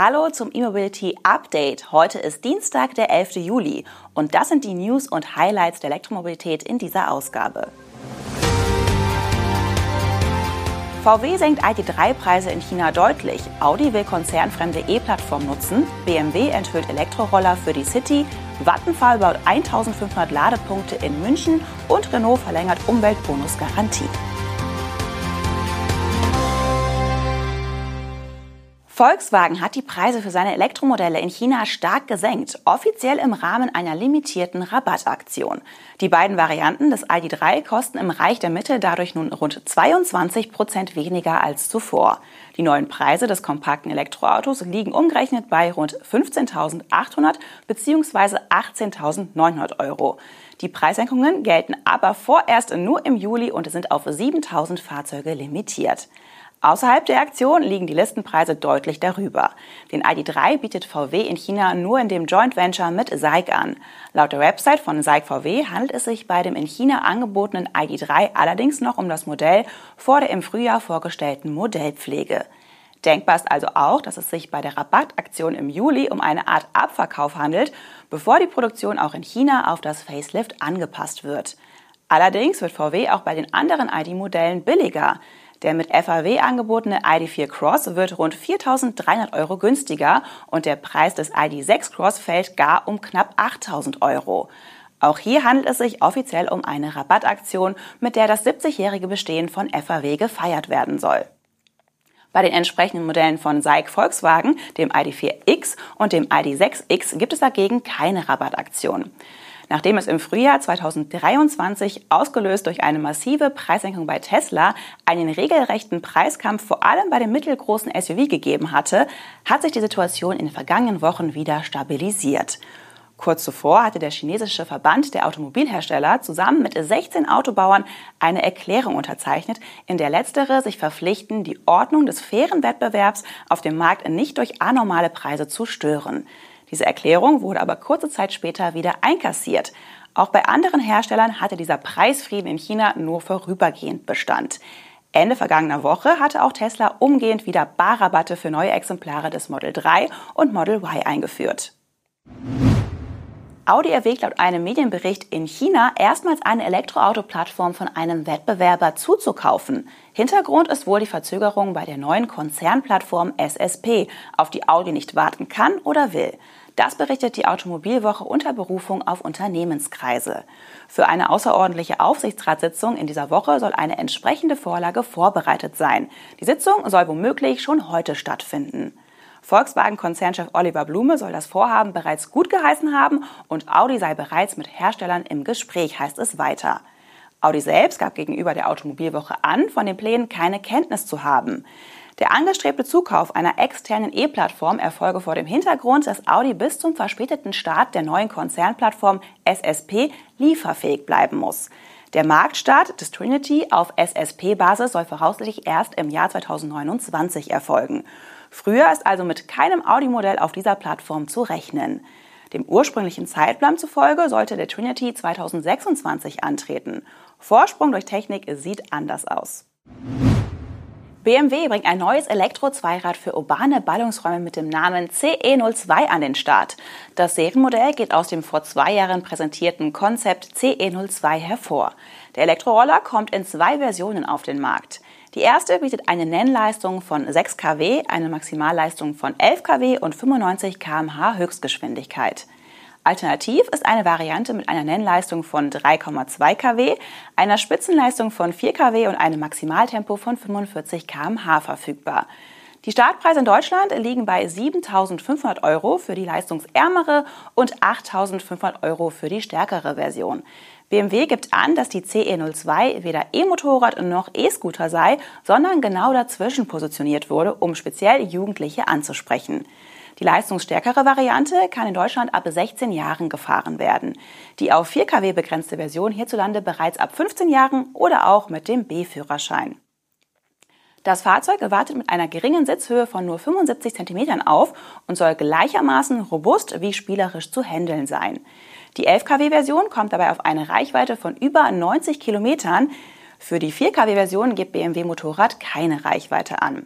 Hallo zum E-Mobility Update. Heute ist Dienstag, der 11. Juli und das sind die News und Highlights der Elektromobilität in dieser Ausgabe. VW senkt ID3-Preise in China deutlich. Audi will konzernfremde E-Plattform nutzen. BMW enthüllt Elektroroller für die City. Vattenfall baut 1500 Ladepunkte in München und Renault verlängert Umweltbonusgarantie. Volkswagen hat die Preise für seine Elektromodelle in China stark gesenkt, offiziell im Rahmen einer limitierten Rabattaktion. Die beiden Varianten des ID3 kosten im Reich der Mitte dadurch nun rund 22 Prozent weniger als zuvor. Die neuen Preise des kompakten Elektroautos liegen umgerechnet bei rund 15.800 bzw. 18.900 Euro. Die Preissenkungen gelten aber vorerst nur im Juli und sind auf 7.000 Fahrzeuge limitiert. Außerhalb der Aktion liegen die Listenpreise deutlich darüber. Den ID3 bietet VW in China nur in dem Joint Venture mit SAIC an. Laut der Website von SAIC VW handelt es sich bei dem in China angebotenen ID3 allerdings noch um das Modell vor der im Frühjahr vorgestellten Modellpflege. Denkbar ist also auch, dass es sich bei der Rabattaktion im Juli um eine Art Abverkauf handelt, bevor die Produktion auch in China auf das Facelift angepasst wird. Allerdings wird VW auch bei den anderen ID-Modellen billiger. Der mit FAW angebotene ID4 Cross wird rund 4.300 Euro günstiger und der Preis des ID6 Cross fällt gar um knapp 8.000 Euro. Auch hier handelt es sich offiziell um eine Rabattaktion, mit der das 70-jährige Bestehen von FAW gefeiert werden soll. Bei den entsprechenden Modellen von SAIC Volkswagen, dem ID4X und dem ID6X, gibt es dagegen keine Rabattaktion nachdem es im Frühjahr 2023 ausgelöst durch eine massive Preissenkung bei Tesla einen regelrechten Preiskampf vor allem bei dem mittelgroßen SUV gegeben hatte, hat sich die Situation in den vergangenen Wochen wieder stabilisiert. Kurz zuvor hatte der chinesische Verband der Automobilhersteller zusammen mit 16 Autobauern eine Erklärung unterzeichnet, in der letztere sich verpflichten, die Ordnung des fairen Wettbewerbs auf dem Markt nicht durch anormale Preise zu stören. Diese Erklärung wurde aber kurze Zeit später wieder einkassiert. Auch bei anderen Herstellern hatte dieser Preisfrieden in China nur vorübergehend Bestand. Ende vergangener Woche hatte auch Tesla umgehend wieder Barrabatte für neue Exemplare des Model 3 und Model Y eingeführt. Audi erwägt laut einem Medienbericht in China erstmals eine Elektroauto-Plattform von einem Wettbewerber zuzukaufen. Hintergrund ist wohl die Verzögerung bei der neuen Konzernplattform SSP, auf die Audi nicht warten kann oder will. Das berichtet die Automobilwoche unter Berufung auf Unternehmenskreise. Für eine außerordentliche Aufsichtsratssitzung in dieser Woche soll eine entsprechende Vorlage vorbereitet sein. Die Sitzung soll womöglich schon heute stattfinden. Volkswagen-Konzernchef Oliver Blume soll das Vorhaben bereits gut geheißen haben und Audi sei bereits mit Herstellern im Gespräch, heißt es weiter. Audi selbst gab gegenüber der Automobilwoche an, von den Plänen keine Kenntnis zu haben. Der angestrebte Zukauf einer externen E-Plattform erfolge vor dem Hintergrund, dass Audi bis zum verspäteten Start der neuen Konzernplattform SSP lieferfähig bleiben muss. Der Marktstart des Trinity auf SSP-Basis soll voraussichtlich erst im Jahr 2029 erfolgen. Früher ist also mit keinem Audi-Modell auf dieser Plattform zu rechnen. Dem ursprünglichen Zeitplan zufolge sollte der Trinity 2026 antreten. Vorsprung durch Technik sieht anders aus. BMW bringt ein neues Elektro-Zweirad für urbane Ballungsräume mit dem Namen CE02 an den Start. Das Serienmodell geht aus dem vor zwei Jahren präsentierten Konzept CE02 hervor. Der Elektroroller kommt in zwei Versionen auf den Markt. Die erste bietet eine Nennleistung von 6 kW, eine Maximalleistung von 11 kW und 95 km/h Höchstgeschwindigkeit. Alternativ ist eine Variante mit einer Nennleistung von 3,2 kW, einer Spitzenleistung von 4 kW und einem Maximaltempo von 45 km/h verfügbar. Die Startpreise in Deutschland liegen bei 7.500 Euro für die leistungsärmere und 8.500 Euro für die stärkere Version. BMW gibt an, dass die CE02 weder E-Motorrad noch E-Scooter sei, sondern genau dazwischen positioniert wurde, um speziell Jugendliche anzusprechen. Die leistungsstärkere Variante kann in Deutschland ab 16 Jahren gefahren werden. Die auf 4 kW begrenzte Version hierzulande bereits ab 15 Jahren oder auch mit dem B-Führerschein. Das Fahrzeug wartet mit einer geringen Sitzhöhe von nur 75 cm auf und soll gleichermaßen robust wie spielerisch zu handeln sein. Die 11 kW-Version kommt dabei auf eine Reichweite von über 90 Kilometern. Für die 4 kW-Version gibt BMW Motorrad keine Reichweite an.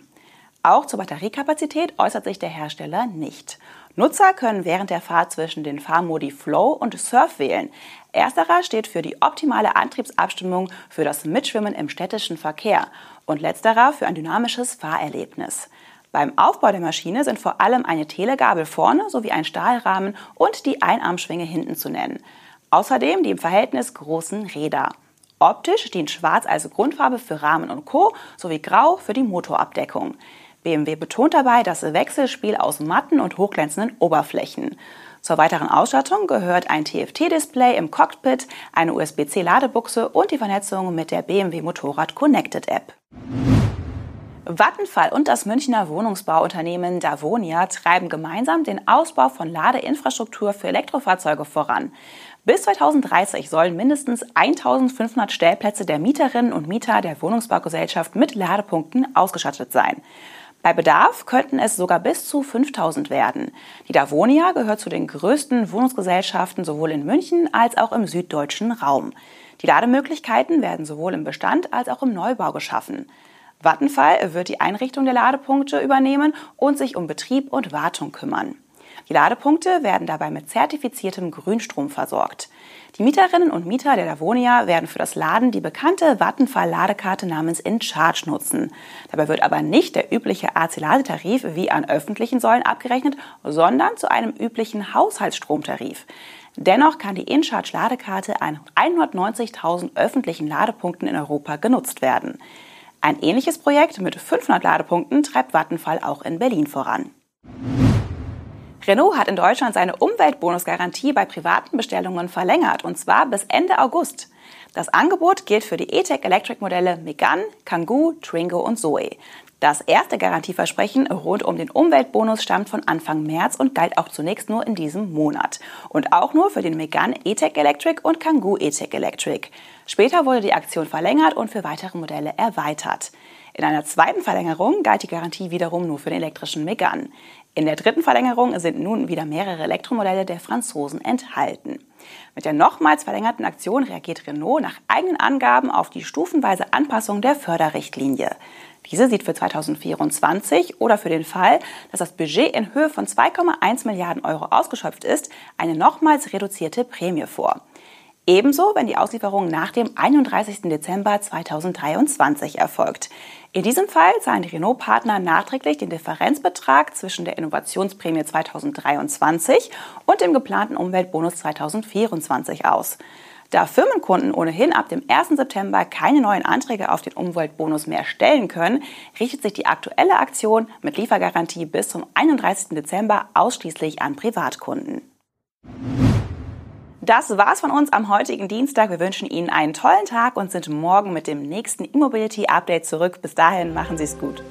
Auch zur Batteriekapazität äußert sich der Hersteller nicht. Nutzer können während der Fahrt zwischen den Fahrmodi Flow und Surf wählen. Ersterer steht für die optimale Antriebsabstimmung für das Mitschwimmen im städtischen Verkehr und letzterer für ein dynamisches Fahrerlebnis. Beim Aufbau der Maschine sind vor allem eine Telegabel vorne sowie ein Stahlrahmen und die Einarmschwinge hinten zu nennen. Außerdem die im Verhältnis großen Räder. Optisch dient Schwarz als Grundfarbe für Rahmen und Co. sowie Grau für die Motorabdeckung. BMW betont dabei das Wechselspiel aus matten und hochglänzenden Oberflächen. Zur weiteren Ausstattung gehört ein TFT-Display im Cockpit, eine USB-C-Ladebuchse und die Vernetzung mit der BMW Motorrad Connected App. Vattenfall und das Münchner Wohnungsbauunternehmen Davonia treiben gemeinsam den Ausbau von Ladeinfrastruktur für Elektrofahrzeuge voran. Bis 2030 sollen mindestens 1500 Stellplätze der Mieterinnen und Mieter der Wohnungsbaugesellschaft mit Ladepunkten ausgestattet sein. Bei Bedarf könnten es sogar bis zu 5000 werden. Die Davonia gehört zu den größten Wohnungsgesellschaften sowohl in München als auch im süddeutschen Raum. Die Lademöglichkeiten werden sowohl im Bestand als auch im Neubau geschaffen. Vattenfall wird die Einrichtung der Ladepunkte übernehmen und sich um Betrieb und Wartung kümmern. Die Ladepunkte werden dabei mit zertifiziertem Grünstrom versorgt. Die Mieterinnen und Mieter der Davonia werden für das Laden die bekannte Vattenfall-Ladekarte namens InCharge nutzen. Dabei wird aber nicht der übliche AC-Ladetarif wie an öffentlichen Säulen abgerechnet, sondern zu einem üblichen Haushaltsstromtarif. Dennoch kann die InCharge-Ladekarte an 190.000 öffentlichen Ladepunkten in Europa genutzt werden. Ein ähnliches Projekt mit 500 Ladepunkten treibt Vattenfall auch in Berlin voran. Renault hat in Deutschland seine Umweltbonusgarantie bei privaten Bestellungen verlängert, und zwar bis Ende August. Das Angebot gilt für die E-Tech Electric Modelle Megane, Kangoo, Twingo und Zoe. Das erste Garantieversprechen rund um den Umweltbonus stammt von Anfang März und galt auch zunächst nur in diesem Monat. Und auch nur für den Megane E-Tech Electric und Kangoo E-Tech Electric. Später wurde die Aktion verlängert und für weitere Modelle erweitert. In einer zweiten Verlängerung galt die Garantie wiederum nur für den elektrischen Megane. In der dritten Verlängerung sind nun wieder mehrere Elektromodelle der Franzosen enthalten. Mit der nochmals verlängerten Aktion reagiert Renault nach eigenen Angaben auf die stufenweise Anpassung der Förderrichtlinie. Diese sieht für 2024 oder für den Fall, dass das Budget in Höhe von 2,1 Milliarden Euro ausgeschöpft ist, eine nochmals reduzierte Prämie vor. Ebenso, wenn die Auslieferung nach dem 31. Dezember 2023 erfolgt. In diesem Fall zahlen die Renault-Partner nachträglich den Differenzbetrag zwischen der Innovationsprämie 2023 und dem geplanten Umweltbonus 2024 aus. Da Firmenkunden ohnehin ab dem 1. September keine neuen Anträge auf den Umweltbonus mehr stellen können, richtet sich die aktuelle Aktion mit Liefergarantie bis zum 31. Dezember ausschließlich an Privatkunden. Das war's von uns am heutigen Dienstag. Wir wünschen Ihnen einen tollen Tag und sind morgen mit dem nächsten E-Mobility Update zurück. Bis dahin machen Sie es gut.